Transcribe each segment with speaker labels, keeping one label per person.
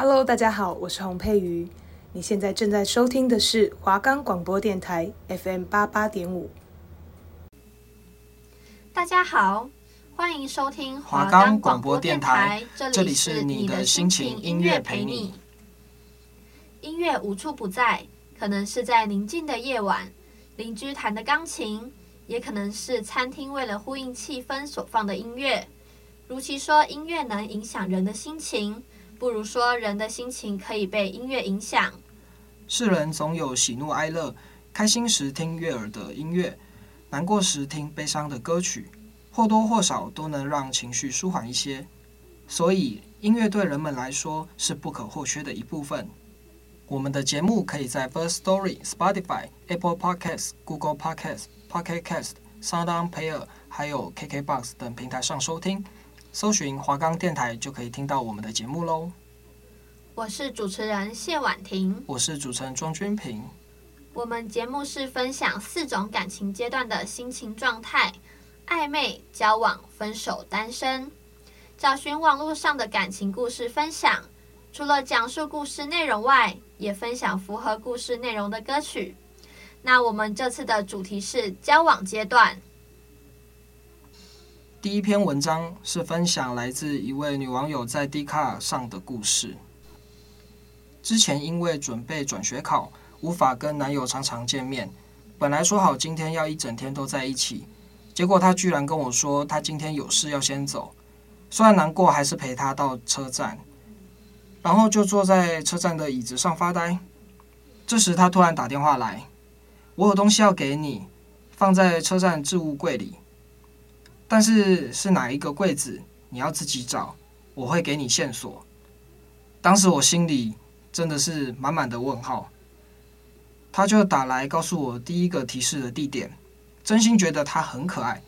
Speaker 1: Hello，大家好，我是洪佩瑜。你现在正在收听的是华冈广播电台 FM 八八点五。
Speaker 2: 大家好，欢迎收听
Speaker 3: 华冈广播电台，这里是你的心情音乐陪你。
Speaker 2: 音乐无处不在，可能是在宁静的夜晚，邻居弹的钢琴，也可能是餐厅为了呼应气氛所放的音乐。如其说，音乐能影响人的心情。不如说，人的心情可以被音乐影响。
Speaker 3: 世人总有喜怒哀乐，开心时听悦耳的音乐，难过时听悲伤的歌曲，或多或少都能让情绪舒缓一些。所以，音乐对人们来说是不可或缺的一部分。我们的节目可以在 First Story、Spotify、Apple Podcasts、Google Podcasts、Pocket Cast、Sound Player，还有 KKBox 等平台上收听。搜寻华冈电台就可以听到我们的节目喽。
Speaker 2: 我是主持人谢婉婷，
Speaker 3: 我是主持人庄君平。
Speaker 2: 我们节目是分享四种感情阶段的心情状态：暧昧、交往、分手、单身。找寻网络上的感情故事分享，除了讲述故事内容外，也分享符合故事内容的歌曲。那我们这次的主题是交往阶段。
Speaker 3: 第一篇文章是分享来自一位女网友在 d c a r 上的故事。之前因为准备转学考，无法跟男友常常见面。本来说好今天要一整天都在一起，结果他居然跟我说他今天有事要先走。虽然难过，还是陪他到车站，然后就坐在车站的椅子上发呆。这时他突然打电话来：“我有东西要给你，放在车站置物柜里。”但是是哪一个柜子，你要自己找，我会给你线索。当时我心里真的是满满的问号。他就打来告诉我第一个提示的地点，真心觉得他很可爱。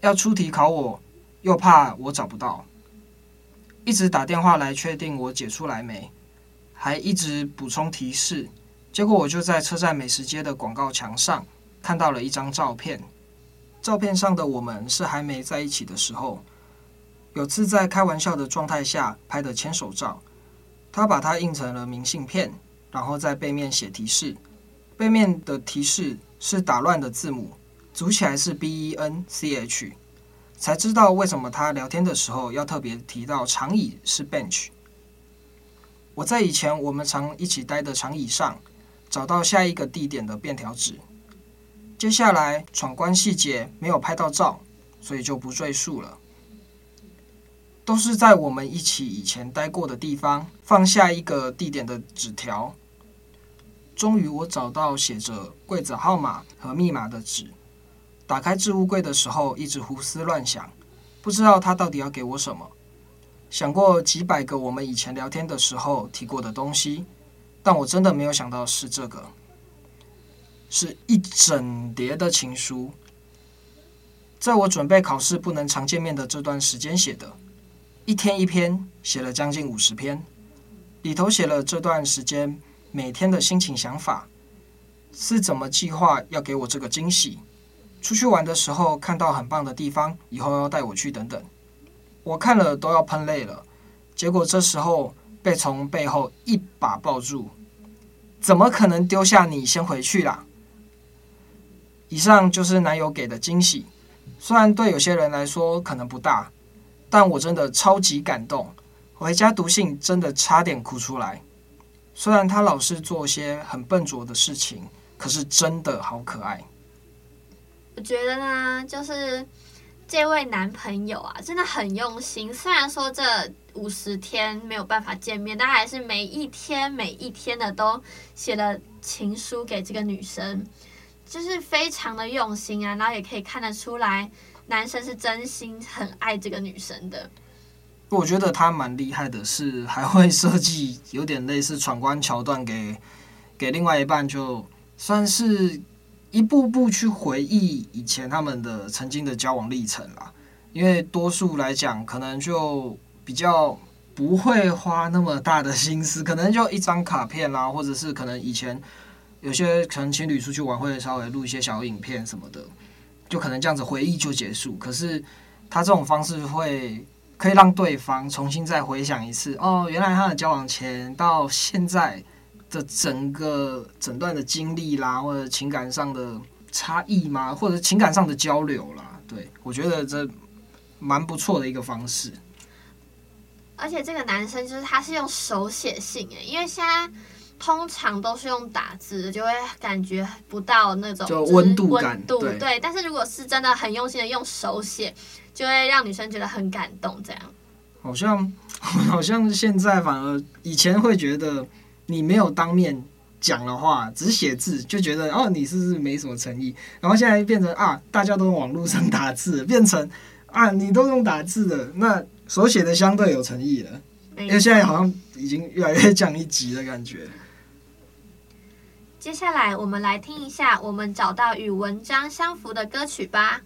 Speaker 3: 要出题考我，又怕我找不到，一直打电话来确定我解出来没，还一直补充提示。结果我就在车站美食街的广告墙上看到了一张照片。照片上的我们是还没在一起的时候，有次在开玩笑的状态下拍的牵手照。他把它印成了明信片，然后在背面写提示。背面的提示是打乱的字母，组起来是 B E N C H，才知道为什么他聊天的时候要特别提到长椅是 bench。我在以前我们常一起待的长椅上，找到下一个地点的便条纸。接下来闯关细节没有拍到照，所以就不赘述了。都是在我们一起以前待过的地方放下一个地点的纸条。终于我找到写着柜子号码和密码的纸。打开置物柜的时候，一直胡思乱想，不知道他到底要给我什么。想过几百个我们以前聊天的时候提过的东西，但我真的没有想到是这个。是一整叠的情书，在我准备考试不能常见面的这段时间写的，一天一篇，写了将近五十篇，里头写了这段时间每天的心情想法，是怎么计划要给我这个惊喜，出去玩的时候看到很棒的地方，以后要带我去等等，我看了都要喷泪了，结果这时候被从背后一把抱住，怎么可能丢下你先回去啦？以上就是男友给的惊喜，虽然对有些人来说可能不大，但我真的超级感动。回家读信真的差点哭出来。虽然他老是做些很笨拙的事情，可是真的好可爱。
Speaker 2: 我觉得呢，就是这位男朋友啊，真的很用心。虽然说这五十天没有办法见面，但还是每一天每一天的都写了情书给这个女生。就是非常的用心啊，然后也可以看得出来，男生是真心很爱这个女生的。
Speaker 3: 我觉得他蛮厉害的，是还会设计有点类似闯关桥段给给另外一半，就算是一步步去回忆以前他们的曾经的交往历程啦。因为多数来讲，可能就比较不会花那么大的心思，可能就一张卡片啦，或者是可能以前。有些可能情侣出去玩会稍微录一些小影片什么的，就可能这样子回忆就结束。可是他这种方式会可以让对方重新再回想一次，哦，原来他的交往前到现在的整个整段的经历啦，或者情感上的差异吗？或者情感上的交流啦，对，我觉得这蛮不错的一个方式。
Speaker 2: 而且这个男生就是他是用手写信诶，因为现在通常都是用打字，就会感觉不到那种
Speaker 3: 就温度感，
Speaker 2: 温度，
Speaker 3: 对，
Speaker 2: 对。但是如果是真的很用心的用手写，就会让女生觉得很感动。这样
Speaker 3: 好像好像现在反而以前会觉得你没有当面讲的话，只写字就觉得哦你是不是没什么诚意？然后现在变成啊大家都用网络上打字，变成啊你都用打字的那。手写的相对有诚意了，因为现在好像已经越来越降一级的感觉。
Speaker 2: 接下来，我们来听一下我们找到与文章相符的歌曲吧。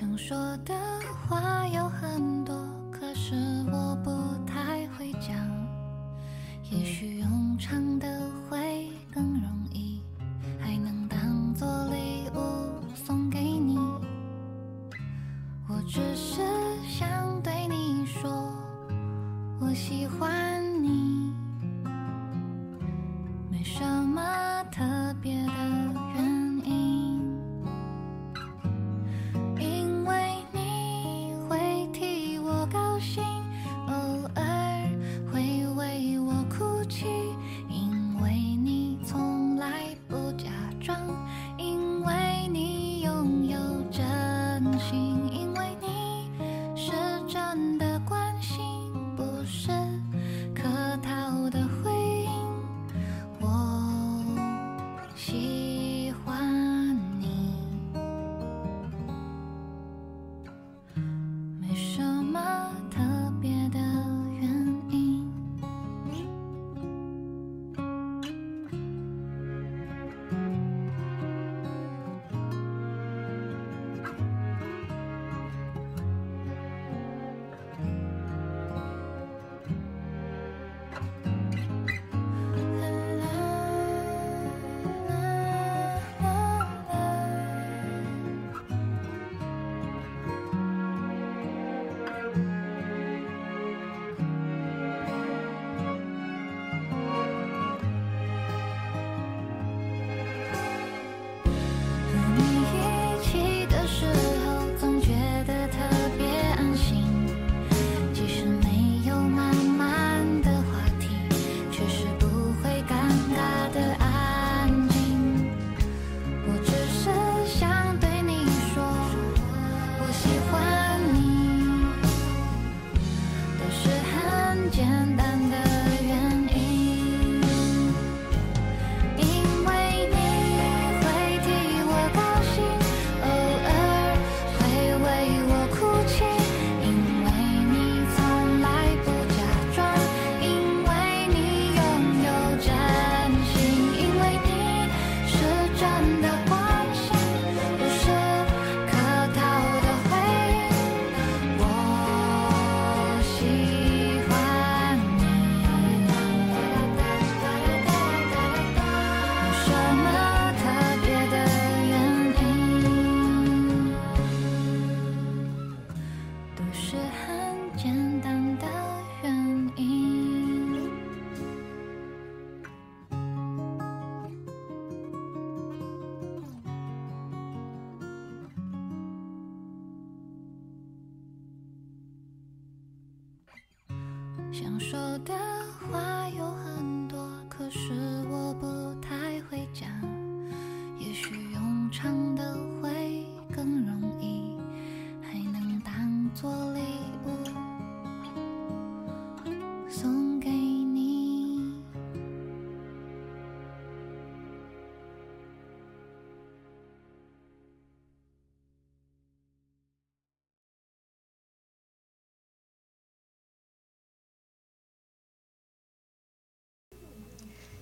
Speaker 4: 想说的话有很多，心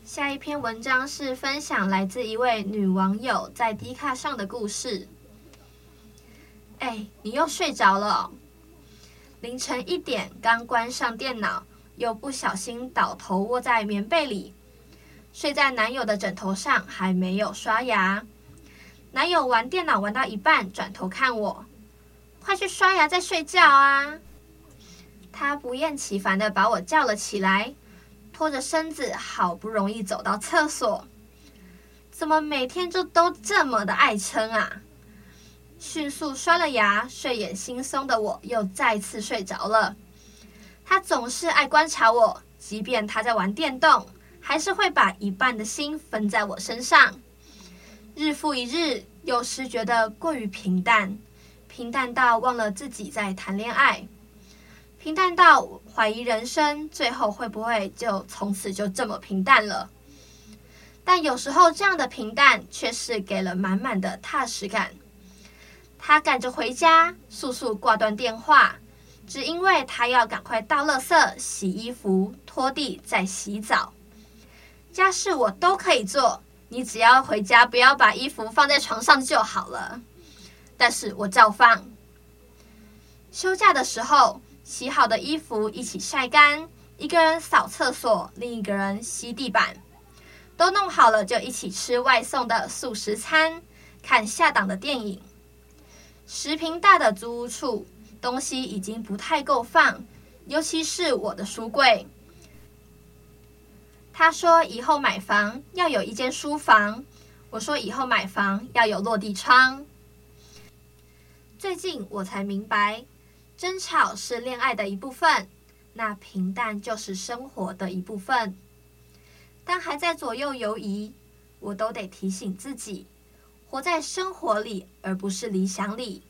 Speaker 2: 下一篇文章是分享来自一位女网友在 D 卡上的故事。哎，你又睡着了？凌晨一点刚关上电脑，又不小心倒头窝在棉被里，睡在男友的枕头上，还没有刷牙。男友玩电脑玩到一半，转头看我，快去刷牙再睡觉啊！他不厌其烦地把我叫了起来。拖着身子，好不容易走到厕所，怎么每天就都这么的爱撑啊？迅速刷了牙，睡眼惺忪的我又再次睡着了。他总是爱观察我，即便他在玩电动，还是会把一半的心分在我身上。日复一日，有时觉得过于平淡，平淡到忘了自己在谈恋爱。平淡到怀疑人生，最后会不会就从此就这么平淡了？但有时候这样的平淡却是给了满满的踏实感。他赶着回家，速速挂断电话，只因为他要赶快倒垃圾、洗衣服、拖地、再洗澡。家事我都可以做，你只要回家不要把衣服放在床上就好了。但是我照放。休假的时候。洗好的衣服一起晒干，一个人扫厕所，另一个人吸地板，都弄好了就一起吃外送的速食餐，看下档的电影。十坪大的租屋处，东西已经不太够放，尤其是我的书柜。他说以后买房要有一间书房，我说以后买房要有落地窗。最近我才明白。争吵是恋爱的一部分，那平淡就是生活的一部分。当还在左右游移，我都得提醒自己，活在生活里，而不是理想里。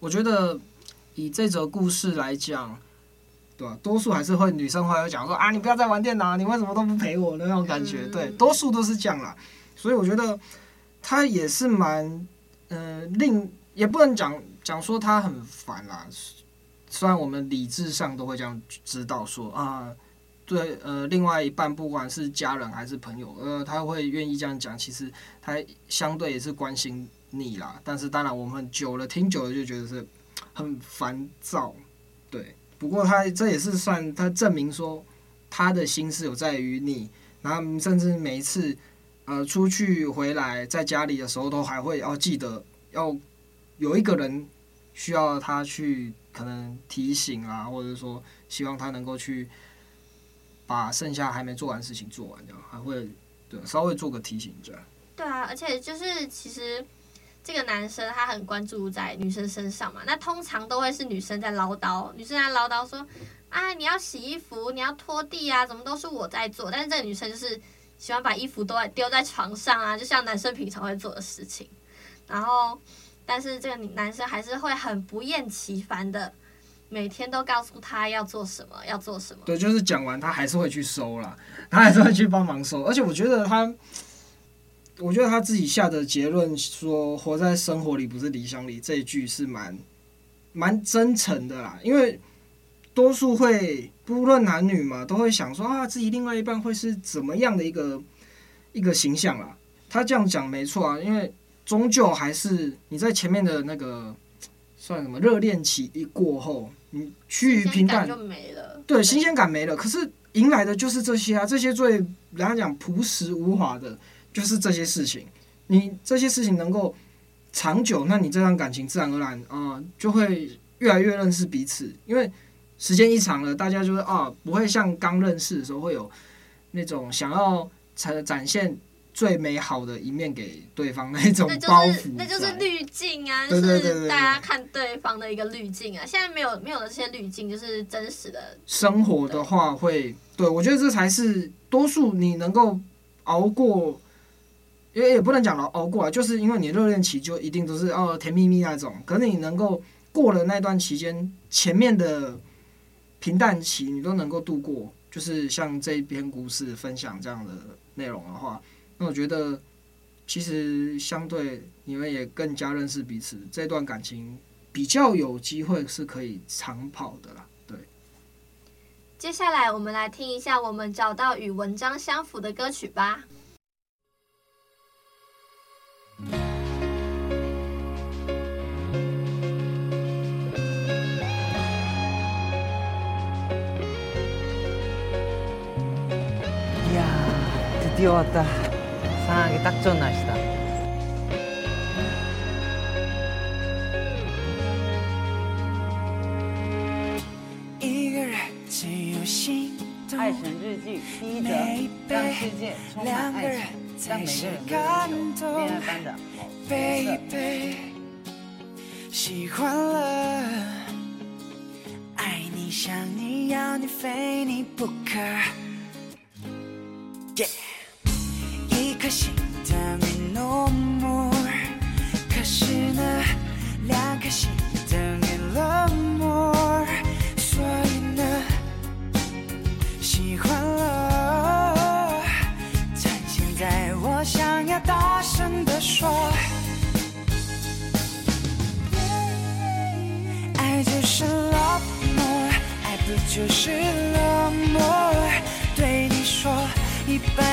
Speaker 3: 我觉得以这则故事来讲，对吧？多数还是会女生会有讲说啊，你不要再玩电脑，你为什么都不陪我的那种感觉。对，多数都是这样啦。所以我觉得他也是蛮，呃，令也不能讲。讲说他很烦啦，虽然我们理智上都会这样知道说啊，对，呃，另外一半不管是家人还是朋友，呃，他会愿意这样讲，其实他相对也是关心你啦。但是当然我们久了听久了就觉得是很烦躁，对。不过他这也是算他证明说他的心思有在于你，然后甚至每一次呃出去回来在家里的时候都还会要记得要。有一个人需要他去可能提醒啊，或者说希望他能够去把剩下还没做完的事情做完，这样还会对稍微做个提醒这样。
Speaker 2: 对啊，而且就是其实这个男生他很关注在女生身上嘛，那通常都会是女生在唠叨，女生在唠叨说啊，你要洗衣服，你要拖地啊，怎么都是我在做，但是这个女生就是喜欢把衣服都丢在床上啊，就像男生平常会做的事情，然后。但是这个男生还是会很不厌其烦的，每天都告诉他要做什么，要做什么。
Speaker 3: 对，就是讲完他还是会去收啦，他还是会去帮忙收。而且我觉得他，我觉得他自己下的结论说“活在生活里不是理想里”这一句是蛮蛮真诚的啦。因为多数会不论男女嘛，都会想说啊，自己另外一半会是怎么样的一个一个形象啦。他这样讲没错啊，因为。终究还是你在前面的那个算什么热恋期一过后，你趋于平淡
Speaker 2: 就没了。
Speaker 3: 对，新鲜感没了。可是迎来的就是这些啊，这些最人家讲朴实无华的，就是这些事情。你这些事情能够长久，那你这段感情自然而然啊、呃，就会越来越认识彼此。因为时间一长了，大家就会啊，不会像刚认识的时候会有那种想要展展现。最美好的一面给对方那种包袱，
Speaker 2: 那就是滤镜啊，就是大家看对方的一个滤镜啊。现在没有没有了这些滤镜，就是真实的
Speaker 3: 生活的话会，对，我觉得这才是多数你能够熬过，因为也不能讲熬熬过啊，就是因为你热恋期就一定都是哦甜蜜蜜那种，可是你能够过了那段期间，前面的平淡期你都能够度过，就是像这一篇故事分享这样的内容的话。那我觉得，其实相对你们也更加认识彼此，这段感情比较有机会是可以长跑的啦。对，
Speaker 2: 接下来我们来听一下我们找到与文章相符的歌曲吧。
Speaker 5: 呀，드디어왔다 사랑하기딱좋은날씨다爱神日记第一则，让世界充满爱情，让每个人都拥有恋爱般的好角色。喜欢了，爱你想你要你非你不可。 颗心，可是呢，两颗心讨厌冷漠，所以呢，喜欢了。但现在我想要大声地说，爱就是冷漠，爱不就是冷漠？对你说，一半。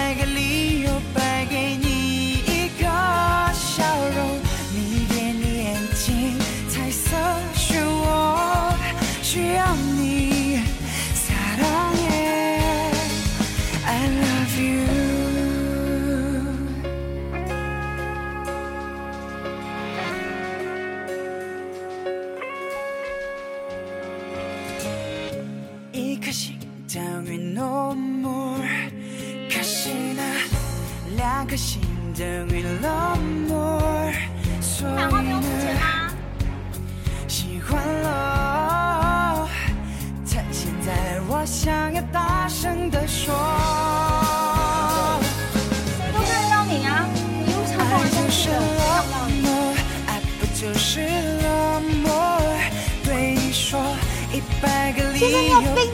Speaker 5: 于 love more，所以呢，喜欢了。他现在我想要大声地说，
Speaker 6: 谁都看得到你啊！你又了东西了，
Speaker 5: 爱不就是 love more？对你说一百个理由，摆给你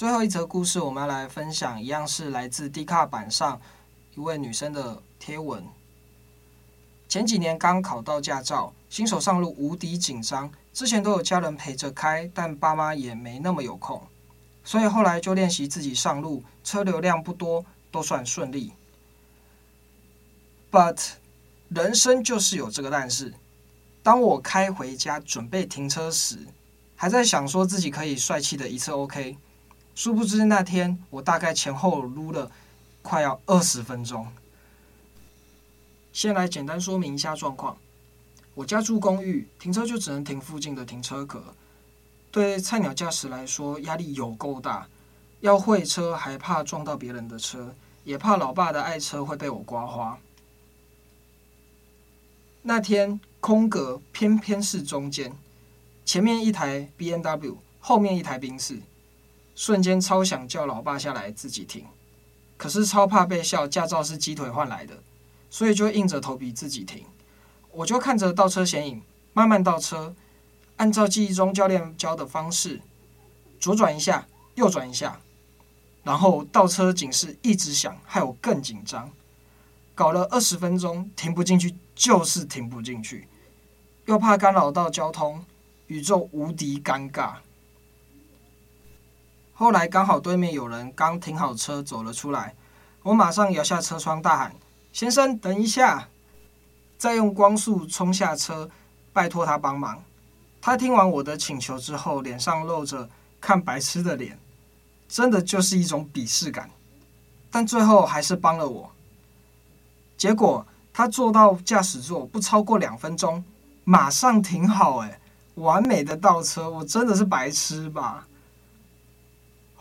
Speaker 3: 最后一则故事，我们要来分享，一样是来自 D 卡板上一位女生的贴文。前几年刚考到驾照，新手上路无敌紧张，之前都有家人陪着开，但爸妈也没那么有空，所以后来就练习自己上路，车流量不多，都算顺利。But 人生就是有这个但是，当我开回家准备停车时，还在想说自己可以帅气的一次 OK。殊不知那天我大概前后撸了快要二十分钟。先来简单说明一下状况。我家住公寓，停车就只能停附近的停车格。对菜鸟驾驶来说，压力有够大，要会车还怕撞到别人的车，也怕老爸的爱车会被我刮花。那天空格偏偏是中间，前面一台 BMW，后面一台宾士，瞬间超想叫老爸下来自己停，可是超怕被笑，驾照是鸡腿换来的，所以就硬着头皮自己停。我就看着倒车显影，慢慢倒车，按照记忆中教练教的方式，左转一下，右转一下，然后倒车警示一直响，害我更紧张。搞了二十分钟，停不进去，就是停不进去，又怕干扰到交通，宇宙无敌尴尬。后来刚好对面有人刚停好车走了出来，我马上摇下车窗大喊：“先生，等一下！”再用光速冲下车，拜托他帮忙。他听完我的请求之后，脸上露着看白痴的脸，真的就是一种鄙视感。但最后还是帮了我。结果他坐到驾驶座不超过两分钟，马上停好，哎，完美的倒车，我真的是白痴吧？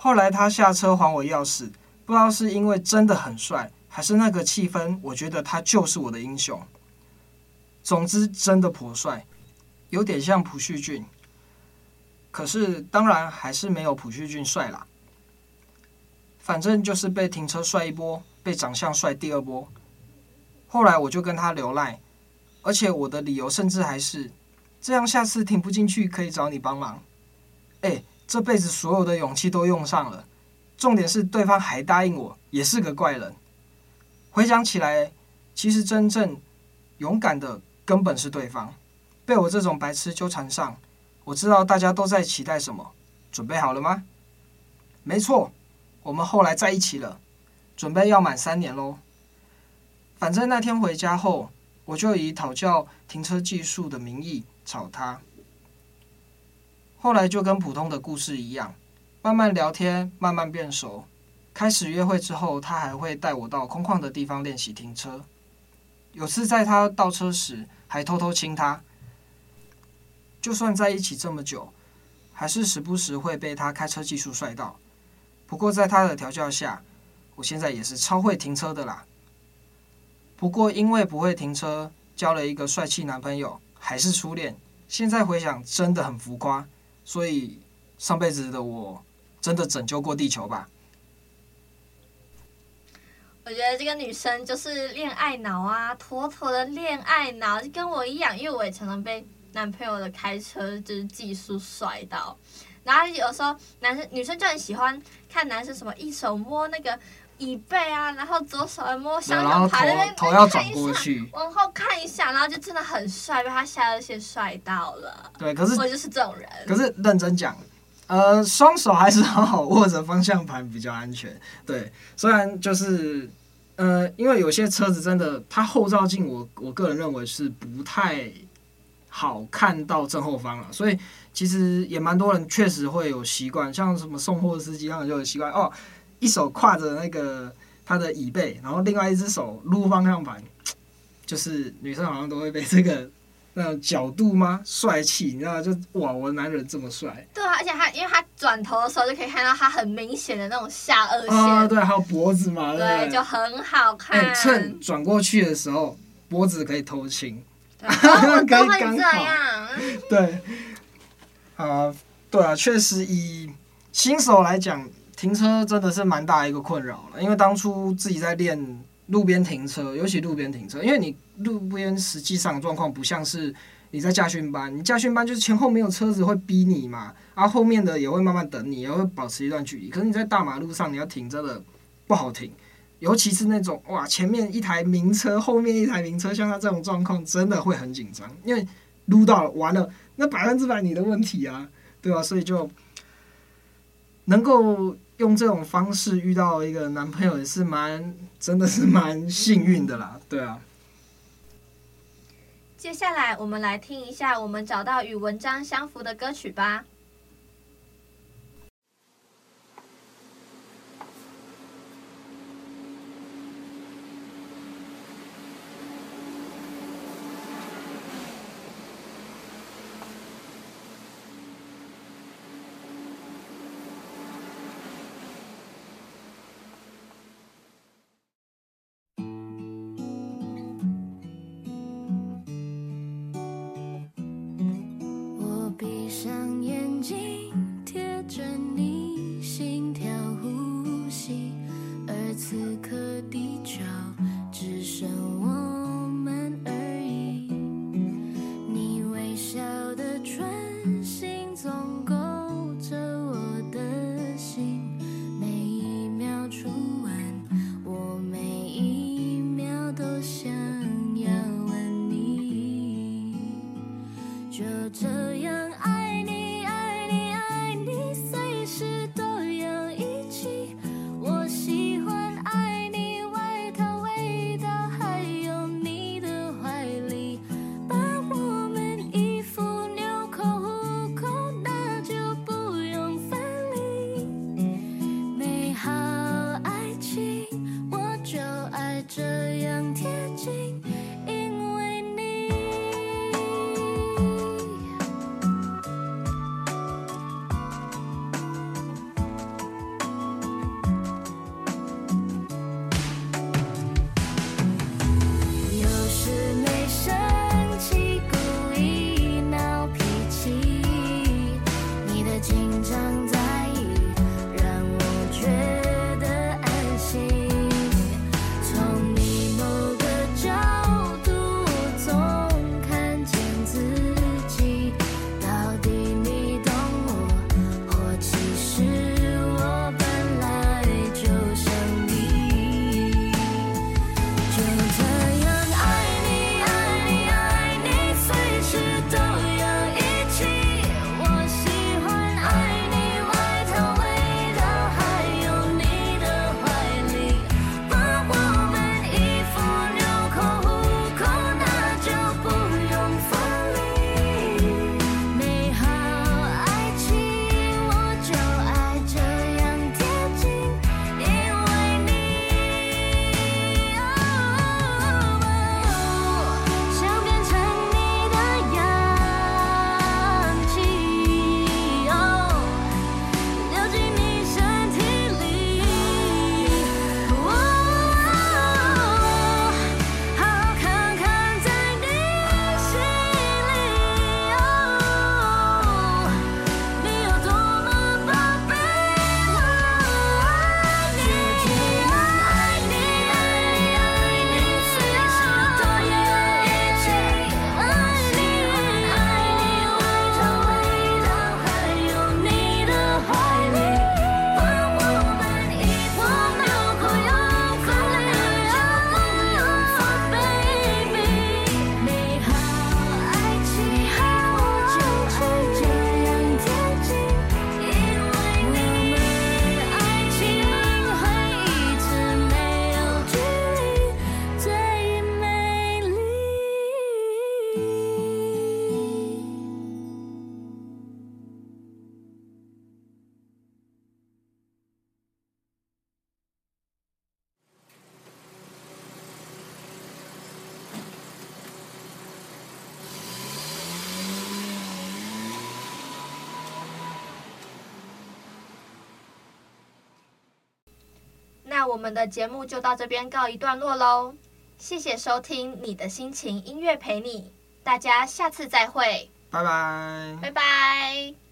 Speaker 3: 后来他下车还我钥匙，不知道是因为真的很帅，还是那个气氛，我觉得他就是我的英雄。总之，真的颇帅，有点像朴叙俊。可是，当然还是没有朴叙俊帅啦。反正就是被停车帅一波，被长相帅第二波。后来我就跟他留赖，而且我的理由甚至还是这样：下次停不进去可以找你帮忙。哎，这辈子所有的勇气都用上了，重点是对方还答应我，也是个怪人。回想起来，其实真正勇敢的。根本是对方被我这种白痴纠缠上，我知道大家都在期待什么，准备好了吗？没错，我们后来在一起了，准备要满三年喽。反正那天回家后，我就以讨教停车技术的名义找他。后来就跟普通的故事一样，慢慢聊天，慢慢变熟。开始约会之后，他还会带我到空旷的地方练习停车。有次在他倒车时，还偷偷亲他，就算在一起这么久，还是时不时会被他开车技术帅到。不过在他的调教下，我现在也是超会停车的啦。不过因为不会停车，交了一个帅气男朋友，还是初恋。现在回想真的很浮夸，所以上辈子的我真的拯救过地球吧。
Speaker 2: 我觉得这个女生就是恋爱脑啊，妥妥的恋爱脑，就跟我一样，因为我也常常被男朋友的开车就是技术帅到，然后有时候男生女生就很喜欢看男生什么一手摸那个椅背啊，然后左手摸向右排那边，
Speaker 3: 头要转过去，
Speaker 2: 往后看一下，然后就真的很帅，被他吓得先帅到了。
Speaker 3: 对，可是
Speaker 2: 我就是这种人。
Speaker 3: 可是认真讲，呃，双手还是好好握着方向盘比较安全。对，虽然就是。呃，因为有些车子真的，它后照镜我我个人认为是不太好看到正后方了，所以其实也蛮多人确实会有习惯，像什么送货司机他们就有习惯哦，一手挎着那个他的椅背，然后另外一只手撸方向盘，就是女生好像都会被这个。那种角度吗？帅气，你知道就哇，我的男人这么帅。
Speaker 2: 对啊，而且他因为他转头的时候就可以看到他很明显的那种下颚线。
Speaker 3: 啊，对，还有脖子嘛，对，
Speaker 2: 对，就很好看。
Speaker 3: 欸、趁转过去的时候，脖子可以偷亲。
Speaker 2: 对，我都会 这样。
Speaker 3: 对。啊，对啊，确实以新手来讲，停车真的是蛮大一个困扰了，因为当初自己在练。路边停车，尤其路边停车，因为你路边实际上状况不像是你在驾训班，你驾训班就是前后没有车子会逼你嘛，然后后面的也会慢慢等你，也会保持一段距离。可是你在大马路上你要停真的不好停，尤其是那种哇前面一台名车，后面一台名车，像他这种状况真的会很紧张，因为撸到了完了，那百分之百你的问题啊，对吧？所以就能够。用这种方式遇到一个男朋友也是蛮，真的是蛮幸运的啦，对啊。
Speaker 2: 接下来我们来听一下我们找到与文章相符的歌曲吧。我们的节目就到这边告一段落喽。谢谢收听你的心情音乐陪你，大家下次再会，
Speaker 3: 拜拜，
Speaker 2: 拜拜。